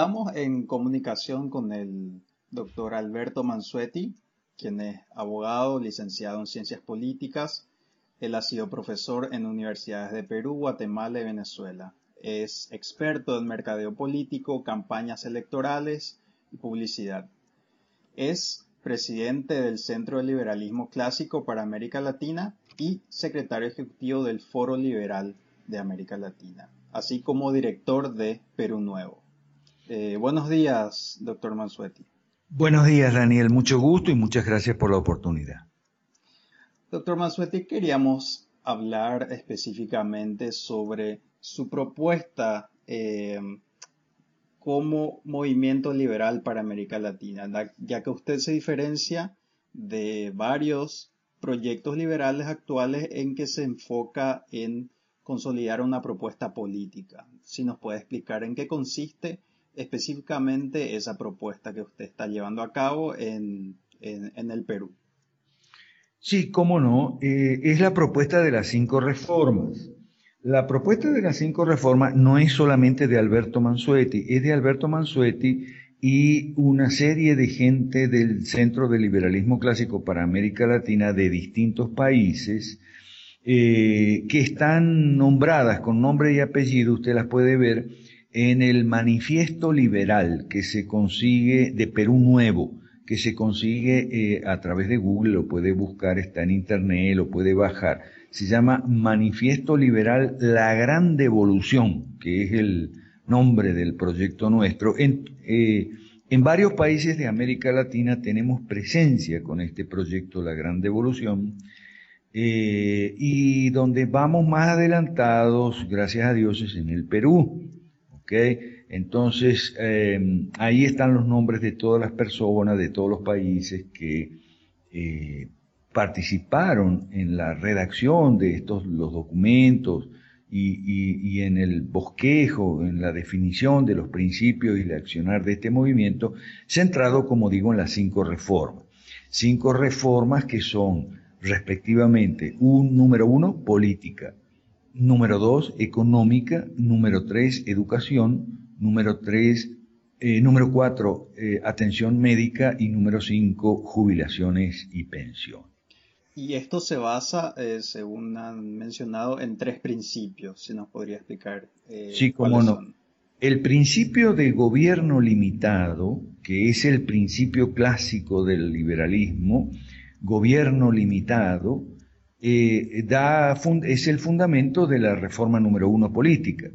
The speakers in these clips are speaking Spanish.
Estamos en comunicación con el doctor Alberto Mansueti, quien es abogado, licenciado en Ciencias Políticas. Él ha sido profesor en universidades de Perú, Guatemala y Venezuela. Es experto en mercadeo político, campañas electorales y publicidad. Es presidente del Centro de Liberalismo Clásico para América Latina y secretario ejecutivo del Foro Liberal de América Latina, así como director de Perú Nuevo. Eh, buenos días, doctor Mansueti. Buenos días, Daniel. Mucho gusto y muchas gracias por la oportunidad. Doctor Mansueti, queríamos hablar específicamente sobre su propuesta eh, como movimiento liberal para América Latina, ya que usted se diferencia de varios proyectos liberales actuales en que se enfoca en consolidar una propuesta política. Si nos puede explicar en qué consiste específicamente esa propuesta que usted está llevando a cabo en, el Perú. Sí, cómo no, eh, es la propuesta de las cinco reformas. La propuesta de las cinco reformas no es solamente de Alberto Mansueti, es de Alberto Mansueti y una serie de gente del Centro de Liberalismo Clásico para América Latina de distintos países eh, que están nombradas con nombre y apellido, usted las puede ver en el manifiesto liberal que se consigue de Perú Nuevo, que se consigue eh, a través de Google, lo puede buscar, está en internet, lo puede bajar. Se llama Manifiesto Liberal La Gran Devolución, que es el nombre del proyecto nuestro. En, eh, varios países de América Latina tenemos presencia con este proyecto La Gran Devolución. Eh, y donde vamos más adelantados, gracias a Dios, es en el Perú. Entonces, em, ahí están los nombres de todas las personas, de todos los países que eh, participaron en la redacción de estos los documentos y, en el bosquejo, en la definición de los principios y el accionar de este movimiento, centrado, como digo, en las cinco reformas. Cinco reformas que son respectivamente un número uno, política, Número dos, económica. Número tres, educación. Número tres, eh, número cuatro, eh, atención médica. Y número cinco, jubilaciones y pensión. Y esto se basa, eh, según han mencionado, en tres principios. Si nos podría explicar. sí, cómo no. El principio de gobierno limitado, que es el principio clásico del liberalismo, gobierno limitado, eh, da, es el fundamento de la reforma número uno política.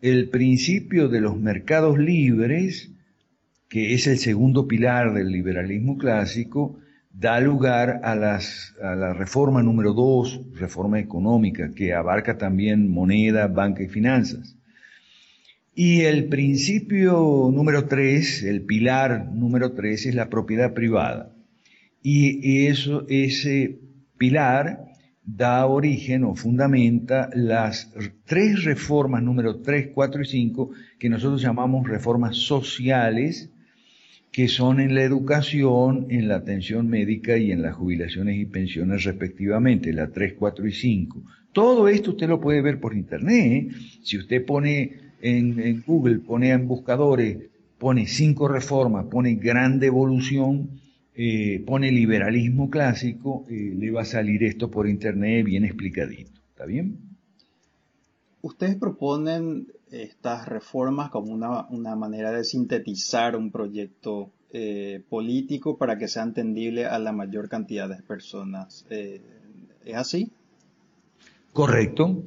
El principio de los mercados libres, que es el segundo pilar del liberalismo clásico, da lugar a, las, a la reforma número dos, reforma económica, que abarca también moneda, banca y finanzas. Y el principio número tres, el pilar número tres, es la propiedad privada. Y eso, ese pilar da origen o fundamenta las tres reformas, número 3, 4 y 5, que nosotros llamamos reformas sociales, que son en la educación, en la atención médica y en las jubilaciones y pensiones respectivamente, la 3, 4 y 5. Todo esto usted lo puede ver por internet. ¿eh? Si usted pone en, en Google, pone en buscadores, pone cinco reformas, pone gran devolución, eh, pone liberalismo clásico, eh, le va a salir esto por internet bien explicadito. ¿Está bien? Ustedes proponen estas reformas como una, manera de sintetizar un proyecto eh, político para que sea entendible a la mayor cantidad de personas. ¿Es así? Correcto.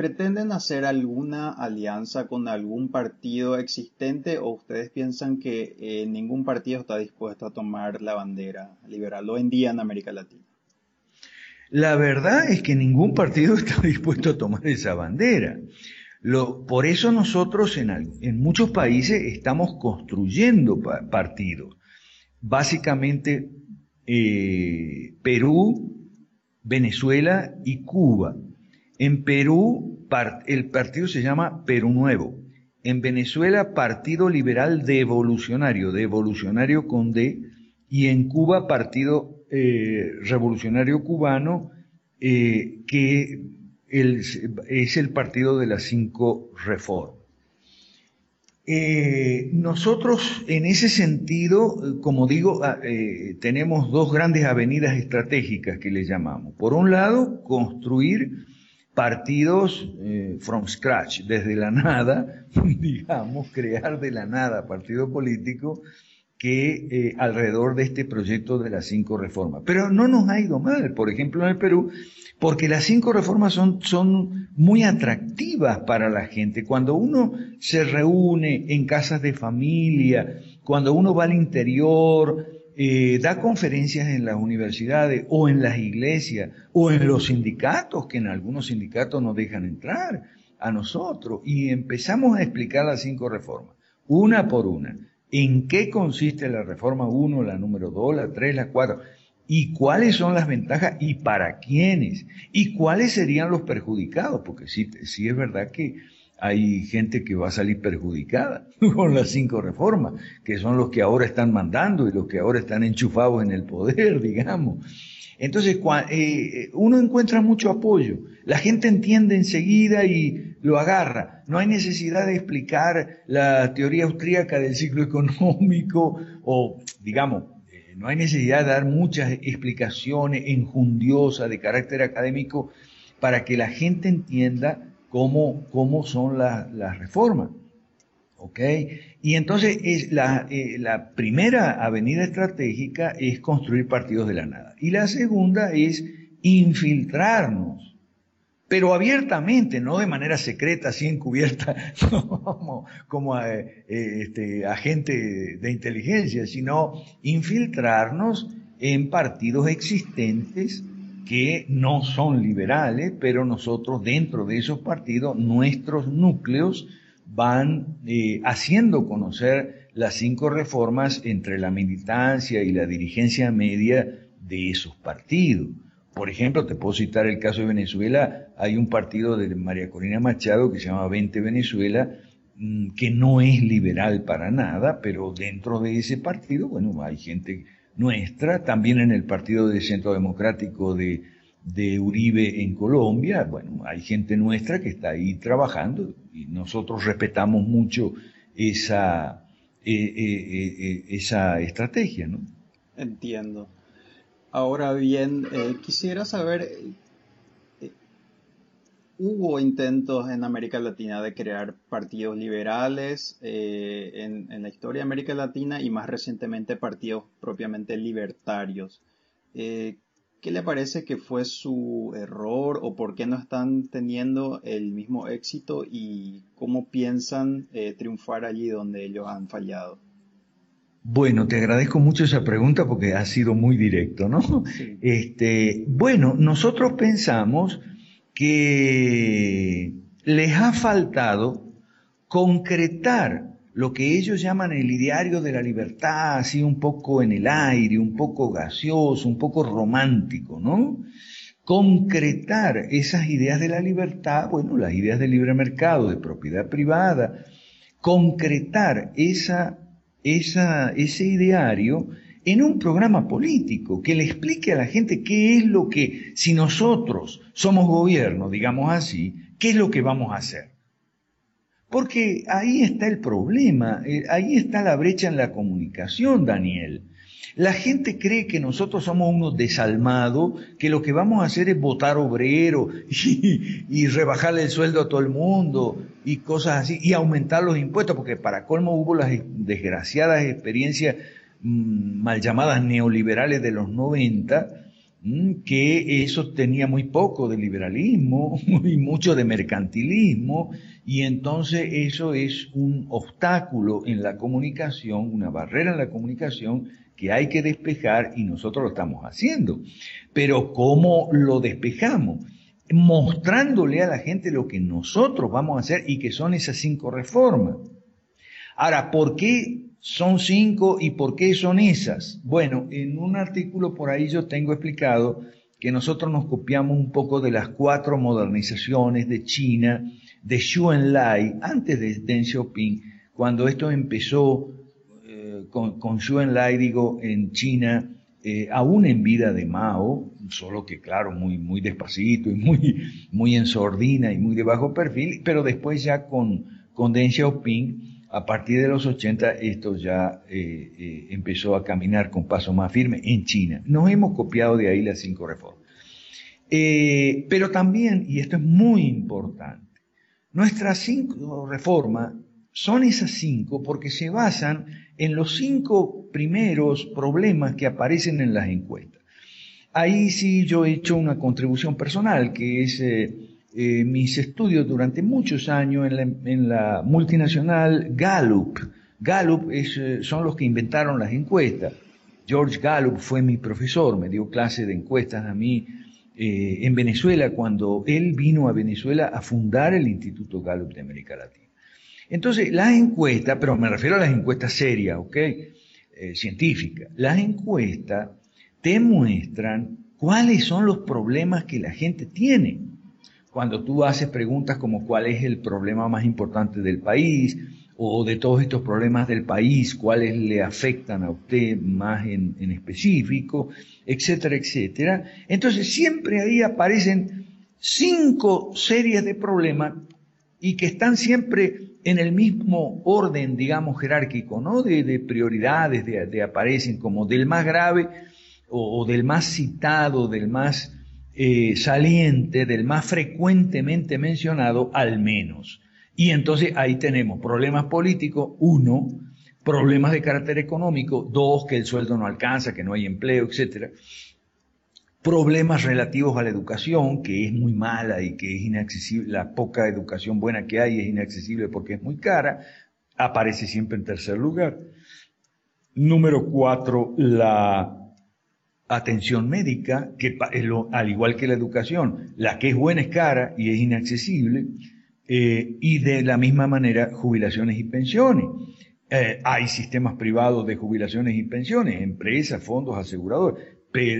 ¿Pretenden hacer alguna alianza con algún partido existente o ustedes piensan que eh, ningún partido está dispuesto a tomar la bandera liberal hoy en día en América Latina? La verdad es que ningún partido está dispuesto a tomar esa bandera. por eso nosotros en, muchos países estamos construyendo partidos. Básicamente eh, Perú, Venezuela y Cuba. En Perú, el partido se llama Perú Nuevo. En Venezuela, Partido Liberal Devolucionario, Devolucionario con D. Y en Cuba, Partido eh, Revolucionario Cubano, eh, que es el partido de las cinco reformas. Eh, nosotros en ese sentido, como digo, ah, tenemos dos grandes avenidas estratégicas que le llamamos. Por un lado, construir partidos eh, from scratch, desde la nada, digamos, crear de la nada partido político que alrededor de este proyecto de las cinco reformas. Pero no nos ha ido mal. Por ejemplo, en el Perú porque las cinco reformas son, son muy atractivas para la gente. Cuando uno se reúne en casas de familia, cuando uno va al interior, eh, da conferencias en las universidades o en las iglesias o en los sindicatos, que en algunos sindicatos nos dejan entrar a nosotros, y empezamos a explicar las cinco reformas, una por una. ¿En qué consiste la reforma 1, la número 2, la 3, la 4? y cuáles son las ventajas y para quiénes y cuáles serían los perjudicados, porque sí, sí es verdad que hay gente que va a salir perjudicada con las cinco reformas, que son los que ahora están mandando y los que ahora están enchufados en el poder, digamos. Entonces, eh, uno encuentra mucho apoyo, la gente entiende enseguida y lo agarra. No hay necesidad de explicar la teoría austríaca del ciclo económico o, digamos, no hay necesidad de dar muchas explicaciones enjundiosas de carácter académico para que la gente entienda cómo, cómo son las reformas. ¿Ok? Y entonces eh, la primera avenida estratégica es construir partidos de la nada. Y la segunda es infiltrarnos pero abiertamente, no de manera secreta, así encubierta, como, como eh, este, agente de inteligencia, sino infiltrarnos en partidos existentes que no son liberales, pero nosotros dentro de esos partidos, nuestros núcleos van eh, haciendo conocer las cinco reformas entre la militancia y la dirigencia media de esos partidos. Por ejemplo, te puedo citar el caso de Venezuela, hay un partido de María Corina Machado que se llama 20 Venezuela, mm, que no es liberal para nada, pero dentro de ese partido, bueno, hay gente nuestra, también en el Partido de Centro Democrático de, Uribe en Colombia, bueno, hay gente nuestra que está ahí trabajando y nosotros respetamos mucho esa, eh, eh, eh, esa estrategia, ¿no? Entiendo. Ahora bien, quisiera saber, hubo intentos en América Latina de crear partidos liberales eh, en, la historia de América Latina y más recientemente partidos propiamente libertarios. ¿Qué le parece que fue su error o por qué no están teniendo el mismo éxito y cómo piensan triunfar allí donde ellos han fallado? Bueno, te agradezco mucho esa pregunta porque ha sido muy directo, ¿no? Este, bueno, nosotros pensamos que les ha faltado concretar lo que ellos llaman el ideario de la libertad, así un poco en el aire, un poco gaseoso, un poco romántico, ¿no? Concretar esas ideas de la libertad, bueno, las ideas del libre mercado, de propiedad privada, concretar esa ese ideario en un programa político que le explique a la gente qué es lo que, si nosotros somos gobierno, digamos así, qué es lo que vamos a hacer. Porque ahí está el problema, eh, ahí está la brecha en la comunicación, Daniel. La gente cree que nosotros somos unos desalmados, que lo que vamos a hacer es votar obrero y, y, rebajarle el sueldo a todo el mundo y cosas así, y aumentar los impuestos, porque para colmo hubo las desgraciadas experiencias mal llamadas neoliberales de los 90, mm, que eso tenía muy poco de liberalismo y mucho de mercantilismo, y entonces eso es un obstáculo en la comunicación, una barrera en la comunicación que hay que despejar y nosotros lo estamos haciendo. Pero ¿cómo lo despejamos? Mostrándole a la gente lo que nosotros vamos a hacer y que son esas cinco reformas. Ahora, ¿por qué son cinco y por qué son esas? Bueno, en un artículo por ahí yo tengo explicado que nosotros nos copiamos un poco de las cuatro modernizaciones de China, de Xu Enlai, antes de Deng Xiaoping, cuando esto empezó con, con Xu Enlai, digo, en China, eh, aún en vida de Mao, solo que claro, muy, muy despacito y muy, muy en sordina y muy de bajo perfil, pero después ya con, con Deng Xiaoping, a partir de los 80 esto ya eh, eh, empezó a caminar con paso más firme en China. Nos hemos copiado de ahí las cinco reformas. Eh, pero también, y esto es muy importante, nuestras cinco reformas son esas cinco porque se basan en los cinco primeros problemas que aparecen en las encuestas. Ahí sí yo he hecho una contribución personal, que es eh, mis estudios durante muchos años en la, multinacional Gallup. Gallup son los que inventaron las encuestas. George Gallup fue mi profesor, me dio clase de encuestas a mí eh, en Venezuela cuando él vino a Venezuela a fundar el Instituto Gallup de América Latina. Entonces, las encuestas, pero me refiero a las encuestas serias, ¿ok? Eh, científicas. Las encuestas te muestran cuáles son los problemas que la gente tiene. Cuando tú haces preguntas como cuál es el problema más importante del país, o de todos estos problemas del país, cuáles le afectan a usted más en, específico, etcétera, etcétera. Entonces siempre ahí aparecen cinco series de problemas y que están siempre en el mismo orden, digamos, jerárquico, ¿no? De, prioridades, de, aparecen como del más grave o, del más citado, del más eh, saliente, del más frecuentemente mencionado, al menos. Y entonces ahí tenemos problemas políticos, uno, problemas de carácter económico, dos, que el sueldo no alcanza, que no hay empleo, etc. Problemas relativos a la educación, que es muy mala y que es inaccesible, la poca educación buena que hay es inaccesible porque es muy cara, aparece siempre en tercer lugar. Número cuatro, la atención médica, que al igual que la educación, la que es buena es cara y es inaccesible. Eh, y de la misma manera jubilaciones y pensiones. Eh, hay sistemas privados de jubilaciones y pensiones, empresas, fondos, aseguradores,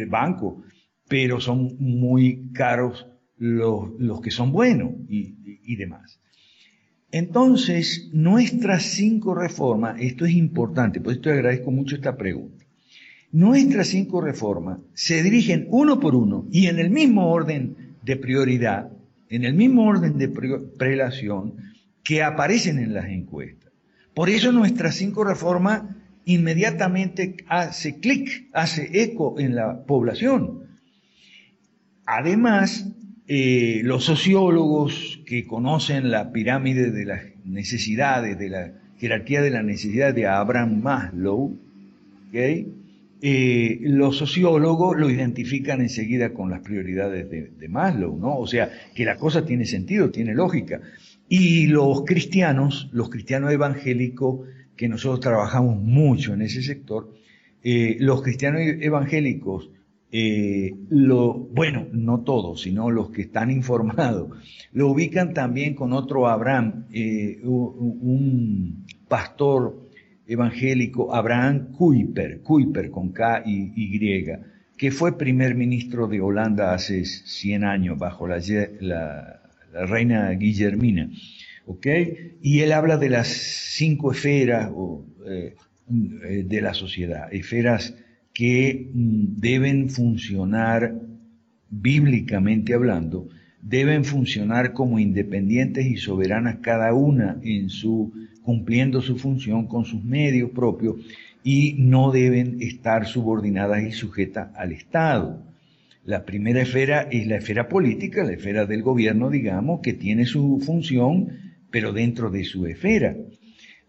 bancos, pero son muy caros los, que son buenos y, y demás. Entonces, nuestras cinco reformas, esto es importante, por esto agradezco mucho esta pregunta. Nuestras cinco reformas se dirigen uno por uno y en el mismo orden de prioridad en el mismo orden de prelación que aparecen en las encuestas. Por eso nuestras cinco reformas inmediatamente hace clic, hace eco en la población. Además, eh, los sociólogos que conocen la pirámide de las necesidades, de la jerarquía de la necesidad de Abraham Maslow, ¿okay? Eh, los sociólogos lo identifican enseguida con las prioridades de, Maslow, ¿no? O sea, que la cosa tiene sentido, tiene lógica. Y los cristianos, los cristianos evangélicos, que nosotros trabajamos mucho en ese sector, eh, los cristianos evangélicos, eh, bueno, no todos, sino los que están informados, lo ubican también con otro Abraham, un pastor evangélico Abraham Kuyper, Kuyper con K y Y, que fue primer ministro de Holanda hace 100 años bajo la, reina Guillermina. ¿ok? Y él habla de las cinco esferas eh, de la sociedad, esferas que mm, deben funcionar bíblicamente hablando, deben funcionar como independientes y soberanas cada una en su cumpliendo su función con sus medios propios y no deben estar subordinadas y sujetas al Estado. La primera esfera es la esfera política, la esfera del gobierno, digamos, que tiene su función, pero dentro de su esfera.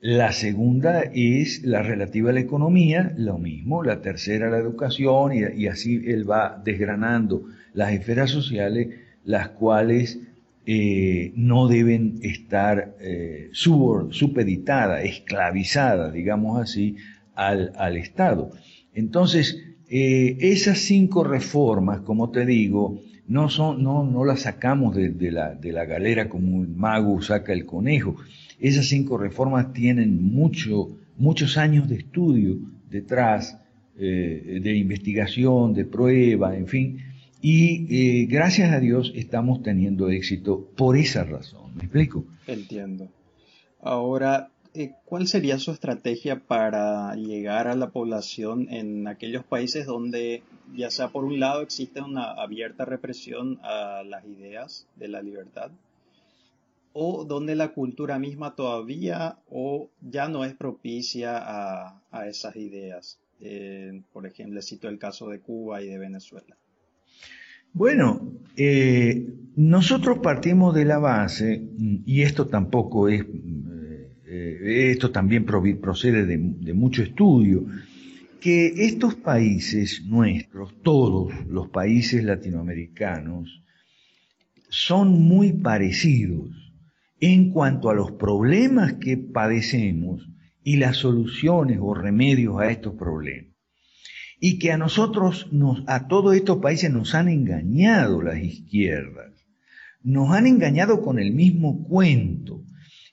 La segunda es la relativa a la economía, lo mismo. La tercera la educación y, y así él va desgranando las esferas sociales, las cuales eh, no deben estar eh, supeditadas, esclavizadas, digamos así, al, Estado. Entonces, eh, esas cinco reformas, como te digo, no, son, no, no las sacamos de, la, de la galera como un mago saca el conejo. Esas cinco reformas tienen mucho, muchos años de estudio detrás, de investigación, de prueba, en fin, y eh, gracias a Dios estamos teniendo éxito por esa razón. ¿Me explico? Entiendo. Ahora, eh, ¿cuál sería su estrategia para llegar a la población en aquellos países donde, ya sea por un lado, existe una abierta represión a las ideas de la libertad, o donde la cultura misma todavía o ya no es propicia a, esas ideas? Eh, por ejemplo, cito el caso de Cuba y de Venezuela. Bueno, eh, nosotros partimos de la base, y esto tampoco es eh, esto también procede de, mucho estudio, que estos países nuestros, todos los países latinoamericanos, son muy parecidos en cuanto a los problemas que padecemos y las soluciones o remedios a estos problemas. Y que a nosotros, a todos estos países nos han engañado las izquierdas, nos han engañado con el mismo cuento,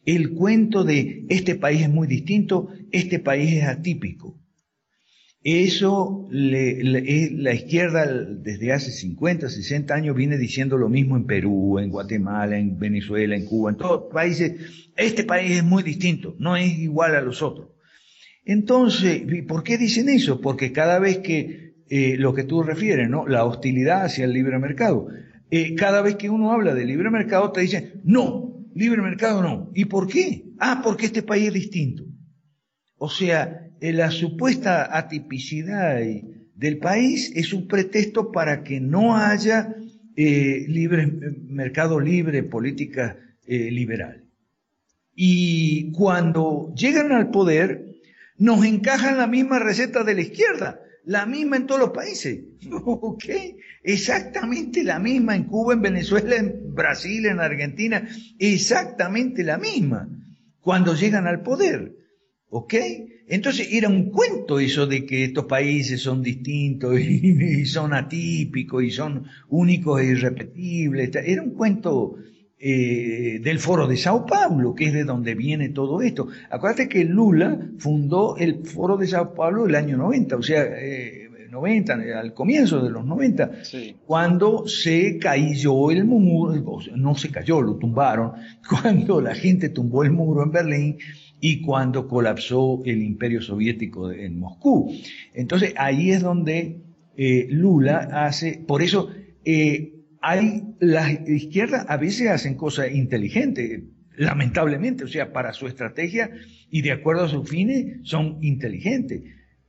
el cuento de este país es muy distinto, este país es atípico. Eso la izquierda desde hace 50, 60 años viene diciendo lo mismo en Perú, en Guatemala, en Venezuela, en Cuba, en todos los países. Este país es muy distinto, no es igual a los otros. Entonces, ¿por qué dicen eso? Porque cada vez que eh, lo que tú refieres, ¿no? La hostilidad hacia el libre mercado. Eh, cada vez que uno habla de libre mercado te dicen, no, libre mercado no. ¿Y por qué? Ah, porque este país es distinto. O sea, eh, la supuesta atipicidad del país es un pretexto para que no haya libre, mercado libre, política liberal. Y cuando llegan al poder, nos encajan la misma receta de la izquierda la misma en todos los países. ¿Ok? Exactamente la misma en Cuba, en Venezuela, en Brasil, en Argentina. Exactamente la misma. Cuando llegan al poder. ¿Ok? Entonces era un cuento eso de que estos países son distintos y, son atípicos y son únicos e irrepetibles. Era un cuento eh, del foro de Sao Paulo, que es de donde viene todo esto. Acuérdate que Lula fundó el foro de Sao Paulo el año 90, o sea, 90, eh, al comienzo de los 90, cuando se cayó el muro, no se cayó, lo tumbaron, cuando la gente tumbó el muro en Berlín y cuando colapsó el imperio soviético en Moscú. Entonces ahí es donde eh, Lula hace, por eso hay, las izquierdas a veces hacen cosas inteligentes, lamentablemente, o sea, para su estrategia y de acuerdo a sus fines son inteligentes.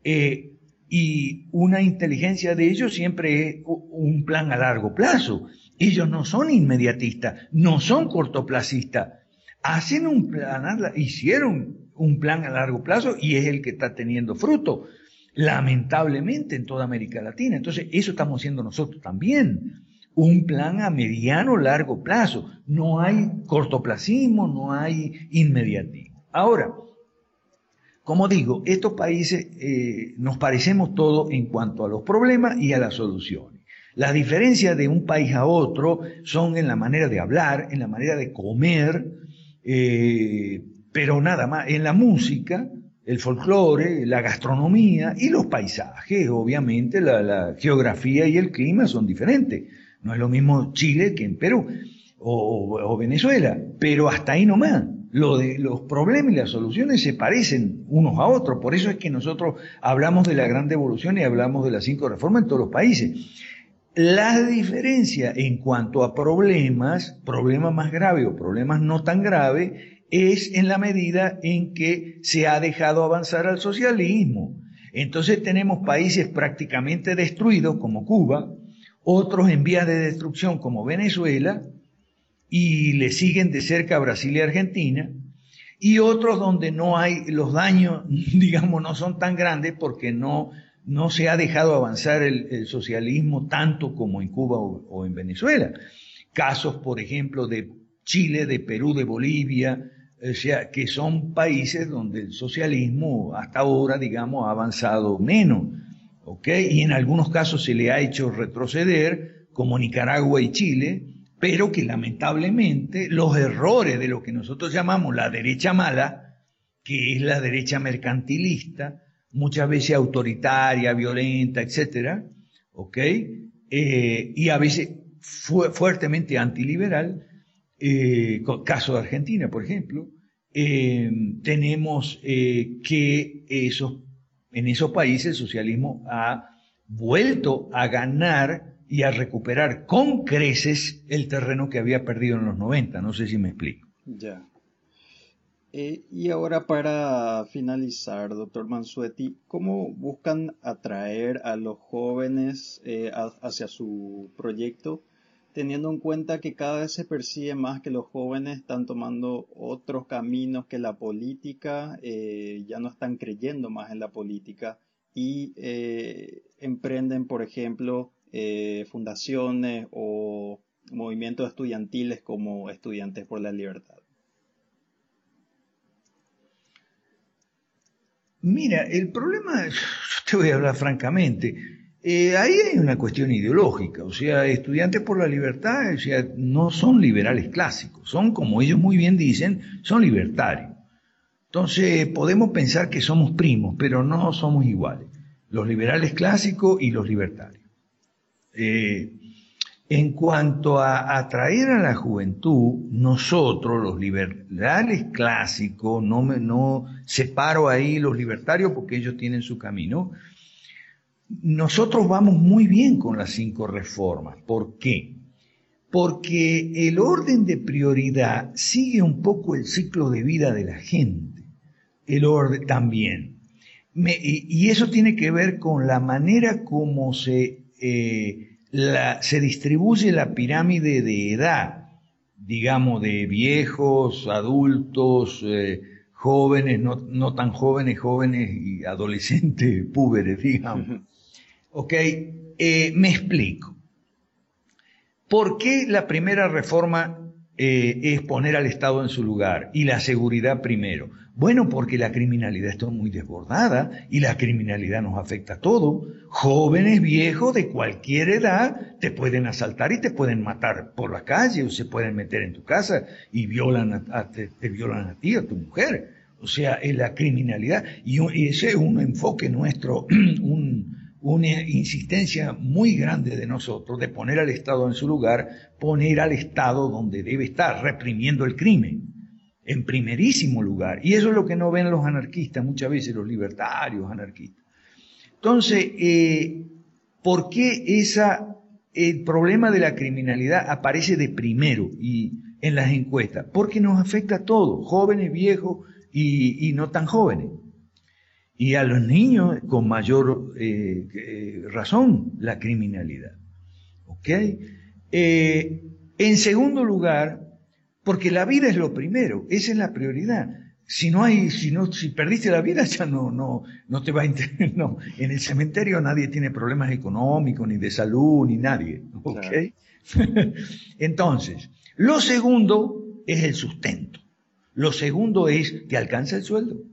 Eh, y una inteligencia de ellos siempre es un plan a largo plazo. Ellos no son inmediatistas, no son cortoplacistas. Hacen un plan, hicieron un plan a largo plazo y es el que está teniendo fruto, lamentablemente en toda América Latina. Entonces, eso estamos haciendo nosotros también un plan a mediano largo plazo. No hay cortoplacismo, no hay inmediatismo. Ahora, como digo, estos países eh, nos parecemos todos en cuanto a los problemas y a las soluciones. Las diferencias de un país a otro son en la manera de hablar, en la manera de comer, eh, pero nada más, en la música, el folclore, la gastronomía y los paisajes, obviamente la geografía y el clima son diferentes. No es lo mismo Chile que en Perú o, Venezuela, pero hasta ahí nomás. Lo de, los problemas y las soluciones se parecen unos a otros. Por eso es que nosotros hablamos de la gran devolución y hablamos de las cinco reformas en todos los países. La diferencia en cuanto a problemas, problemas más graves o problemas no tan graves, es en la medida en que se ha dejado avanzar al socialismo. Entonces tenemos países prácticamente destruidos como Cuba, otros en vías de destrucción como Venezuela, y le siguen de cerca Brasil y Argentina, y otros donde no hay, los daños, digamos, no son tan grandes porque no, no se ha dejado avanzar el, socialismo tanto como en Cuba o, en Venezuela. Casos, por ejemplo, de Chile, de Perú, de Bolivia, o sea, que son países donde el socialismo hasta ahora, digamos, ha avanzado menos. Y en algunos casos se le ha hecho retroceder, como Nicaragua y Chile, pero que lamentablemente los errores de lo que nosotros llamamos la derecha mala, que es la derecha mercantilista, muchas veces autoritaria, violenta, etcétera, ¿ok? Eh, y a veces fuertemente antiliberal, eh, caso de Argentina, por ejemplo, eh, tenemos eh, que esos, en esos países el socialismo ha vuelto a ganar y a recuperar con creces el terreno que había perdido en los 90. No sé si me explico. Ya. Eh, y ahora para finalizar, doctor Mansueti, ¿cómo buscan atraer a los jóvenes hacia su proyecto? Teniendo en cuenta que cada vez se percibe más que los jóvenes están tomando otros caminos que la política, eh, ya no están creyendo más en la política y eh, emprenden, por ejemplo, eh, fundaciones o movimientos estudiantiles como Estudiantes por la Libertad. Mira, el problema, te voy a hablar francamente, eh, ahí hay una cuestión ideológica, o sea, estudiantes por la libertad, o sea, no son liberales clásicos, son, como ellos muy bien dicen, son libertarios. Entonces, podemos pensar que somos primos, pero no somos iguales, los liberales clásicos y los libertarios. Eh, en cuanto a atraer a la juventud, nosotros, los liberales clásicos, no, me, no separo ahí los libertarios porque ellos tienen su camino, nosotros vamos muy bien con las cinco reformas. ¿Por qué? Porque el orden de prioridad sigue un poco el ciclo de vida de la gente. El orden también. y, eso tiene que ver con la manera como se, eh, se distribuye la pirámide de edad, digamos, de viejos, adultos, eh, jóvenes, no, no, tan jóvenes, jóvenes y adolescentes, púberes, digamos. ¿Ok? Eh, me explico. ¿Por qué la primera reforma eh, es poner al Estado en su lugar y la seguridad primero? Bueno, porque la criminalidad está muy desbordada y la criminalidad nos afecta a todo. Jóvenes, viejos, de cualquier edad, te pueden asaltar y te pueden matar por la calle o se pueden meter en tu casa y violan te, violan a ti, a tu mujer. O sea, es la criminalidad. Y, y ese es un enfoque nuestro, un, una insistencia muy grande de nosotros de poner al Estado en su lugar, poner al Estado donde debe estar, reprimiendo el crimen, en primerísimo lugar. Y eso es lo que no ven los anarquistas, muchas veces los libertarios anarquistas. Entonces, eh, ¿por qué esa, el problema de la criminalidad aparece de primero y en las encuestas? Porque nos afecta a todos, jóvenes, viejos y no tan jóvenes y a los niños con mayor eh, eh, razón la criminalidad. ¿Ok? Eh, en segundo lugar, porque la vida es lo primero, esa es la prioridad. Si no hay, si no, si perdiste la vida, ya no, no, no te va a interesar. No. En el cementerio nadie tiene problemas económicos, ni de salud, ni nadie. ¿Ok? Entonces, lo segundo es el sustento. Lo segundo es, ¿te alcanza el sueldo?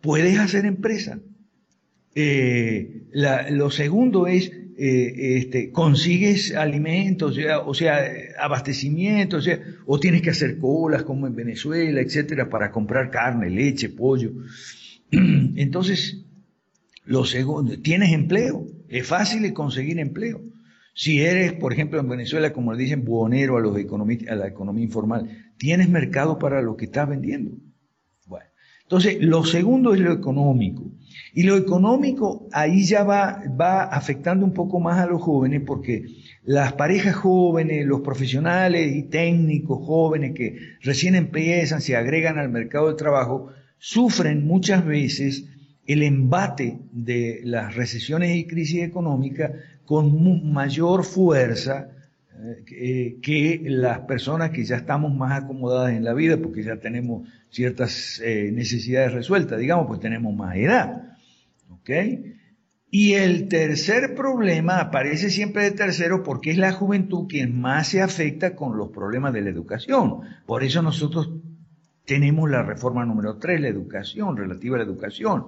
Puedes hacer empresa. Eh, lo segundo es, eh, este, consigues alimentos, o sea, abastecimiento, o, tienes que hacer colas como en Venezuela, etcétera, para comprar carne, leche, pollo. Entonces, lo segundo, tienes empleo, es fácil conseguir empleo. Si eres, por ejemplo, en Venezuela, como le dicen, buonero a, los a la economía informal, tienes mercado para lo que estás vendiendo. Entonces, lo segundo es lo económico. Y lo económico ahí ya va, va afectando un poco más a los jóvenes porque las parejas jóvenes, los profesionales y técnicos jóvenes que recién empiezan, se agregan al mercado del trabajo, sufren muchas veces el embate de las recesiones y crisis económicas con mayor fuerza eh, que las personas que ya estamos más acomodadas en la vida, porque ya tenemos ciertas eh, necesidades resueltas, digamos, pues tenemos más edad. ¿Ok? Y el tercer problema aparece siempre de tercero porque es la juventud quien más se afecta con los problemas de la educación. Por eso nosotros tenemos la reforma número 3, la educación, relativa a la educación.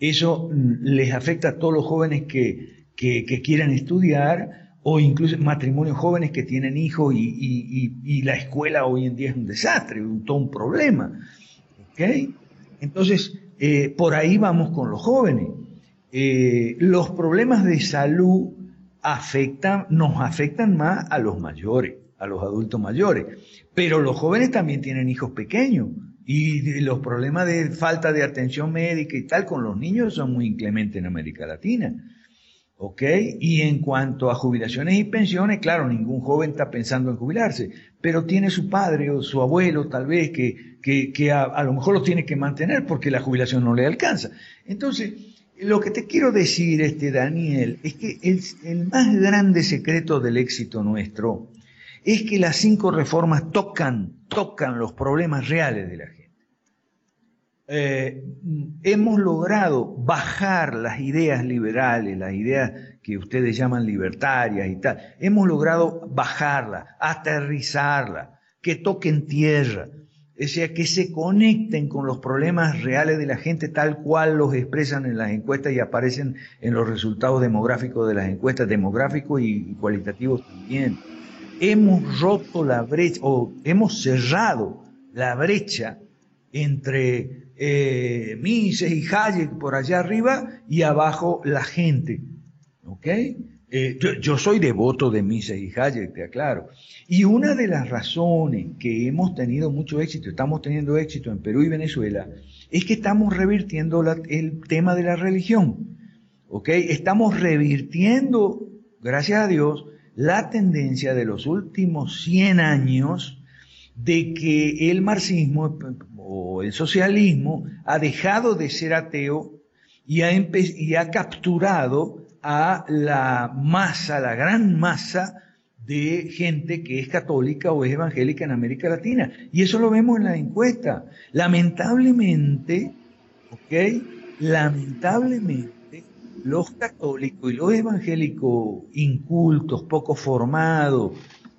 Eso les afecta a todos los jóvenes que, que, quieran estudiar, o incluso matrimonios jóvenes que tienen hijos y, la escuela hoy en día es un desastre, un, todo un problema. ¿Okay? Entonces, eh, por ahí vamos con los jóvenes. Eh, los problemas de salud afectan, nos afectan más a los mayores, a los adultos mayores, pero los jóvenes también tienen hijos pequeños Y los problemas de falta de atención médica y tal con los niños son muy inclementes en América Latina. ¿Ok? Y en cuanto a jubilaciones y pensiones, claro, ningún joven está pensando en jubilarse, pero tiene su padre o su abuelo tal vez que, que, a, lo mejor lo tiene que mantener porque la jubilación no le alcanza. Entonces, lo que te quiero decir, este Daniel, es que el más grande secreto del éxito nuestro es que las cinco reformas tocan, tocan los problemas reales de la gente. Eh, hemos logrado bajar las ideas liberales, las ideas que ustedes llaman libertarias y tal, hemos logrado bajarlas, aterrizarlas, que toquen tierra, o sea, que se conecten con los problemas reales de la gente tal cual los expresan en las encuestas y aparecen en los resultados demográficos de las encuestas, demográficos y cualitativos también. Hemos roto la brecha o hemos cerrado la brecha entre eh, Mises y Hayek por allá arriba y abajo la gente. ¿Ok? Eh, yo, soy devoto de Mises y Hayek, te aclaro. Y una de las razones que hemos tenido mucho éxito, estamos teniendo éxito en Perú y Venezuela, es que estamos revirtiendo el tema de la religión. ¿Ok? Estamos revirtiendo, gracias a Dios, la tendencia de los últimos 100 años de que el marxismo o el socialismo ha dejado de ser ateo y ha, y ha capturado a la masa, la gran masa de gente que es católica o es evangélica en América Latina. Y eso lo vemos en la encuesta. Lamentablemente, ¿ok? Lamentablemente, los católicos y los evangélicos incultos, poco formados,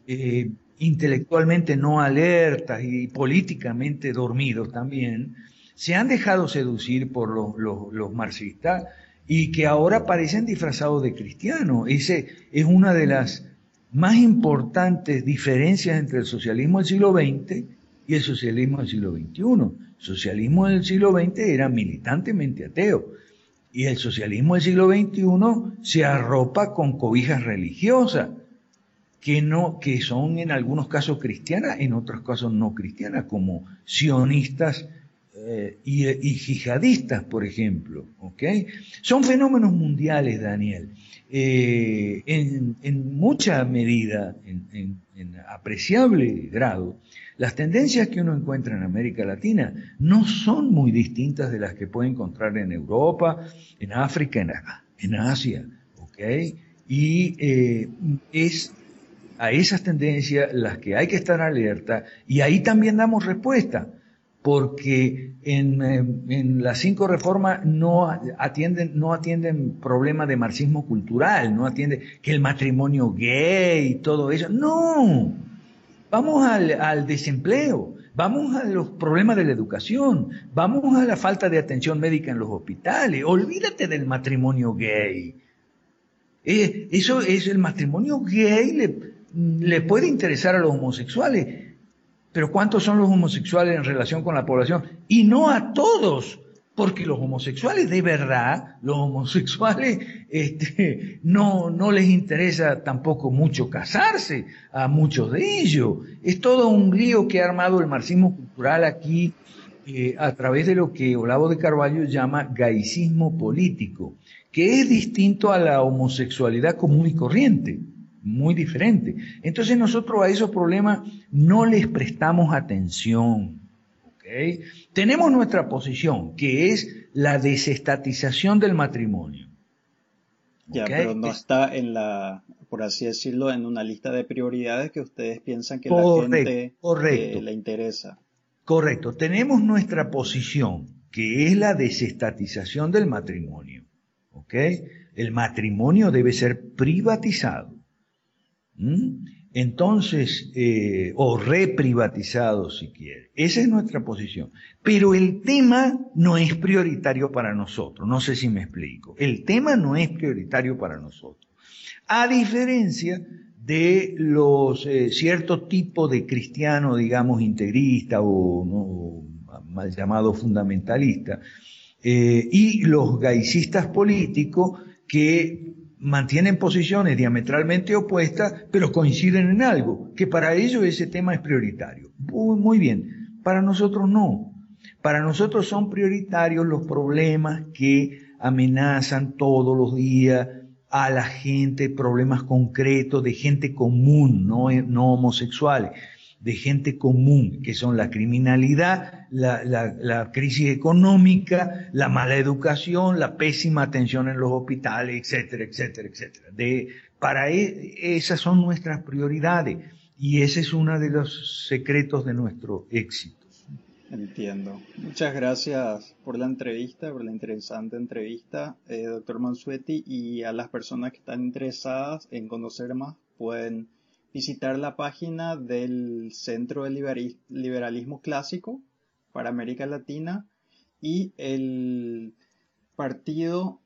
eh, intelectualmente no alertas y políticamente dormidos también, se han dejado seducir por los, marxistas y que ahora parecen disfrazados de cristianos. Ese es una de las más importantes diferencias entre el socialismo del siglo XX y el socialismo del siglo XXI. El socialismo del siglo XX era militantemente ateo y el socialismo del siglo XXI se arropa con cobijas religiosas que, no, que son en algunos casos cristianas, en otros casos no cristianas, como sionistas eh, y, y, jihadistas, por ejemplo. ¿okay? Son fenómenos mundiales, Daniel. Eh, en, en, mucha medida, en, en, apreciable grado, las tendencias que uno encuentra en América Latina no son muy distintas de las que puede encontrar en Europa, en África, en, Asia. ¿okay? Y eh, es a esas tendencias las que hay que estar alerta y ahí también damos respuesta, porque en, eh, las cinco reformas no atienden, no atienden problemas de marxismo cultural, no atienden que el matrimonio gay y todo eso, no, vamos al, desempleo, vamos a los problemas de la educación, vamos a la falta de atención médica en los hospitales, olvídate del matrimonio gay. Eh, eso es el matrimonio gay, le puede interesar a los homosexuales, pero ¿cuántos son los homosexuales en relación con la población? Y no a todos, porque los homosexuales de verdad, los homosexuales este, no, no les interesa tampoco mucho casarse a muchos de ellos. Es todo un lío que ha armado el marxismo cultural aquí eh, a través de lo que Olavo de Carvalho llama gaicismo político, que es distinto a la homosexualidad común y corriente muy diferente. Entonces nosotros a esos problemas no les prestamos atención. ¿okay? Tenemos nuestra posición, que es la desestatización del matrimonio. Ya, pero no está en la, por así decirlo, en una lista de prioridades que ustedes piensan que la gente eh, le interesa. Correcto. Tenemos nuestra posición, que es la desestatización del matrimonio. ¿Ok? El matrimonio debe ser privatizado. ¿Mm? Entonces, eh, o reprivatizado si quiere. Esa es nuestra posición. Pero el tema no es prioritario para nosotros. No sé si me explico. El tema no es prioritario para nosotros. A diferencia de los eh, cierto tipo de cristiano, digamos, integrista o mal llamado fundamentalista, eh, y los gaicistas políticos que mantienen posiciones diametralmente opuestas, pero coinciden en algo, que para ellos ese tema es prioritario. Muy, bien, para nosotros no. Para nosotros son prioritarios los problemas que amenazan todos los días a la gente, problemas concretos de gente común, no, no homosexuales, de gente común, que son la criminalidad, la, crisis económica, la mala educación, la pésima atención en los hospitales, etcétera, etcétera, etcétera. De, para e, esas son nuestras prioridades y ese es uno de los secretos de nuestro éxito. Entiendo. Muchas gracias por la entrevista, por la interesante entrevista, eh, doctor Mansueti, y a las personas que están interesadas en conocer más pueden visitar la página del Centro de Liberalismo Clásico para América Latina y el Partido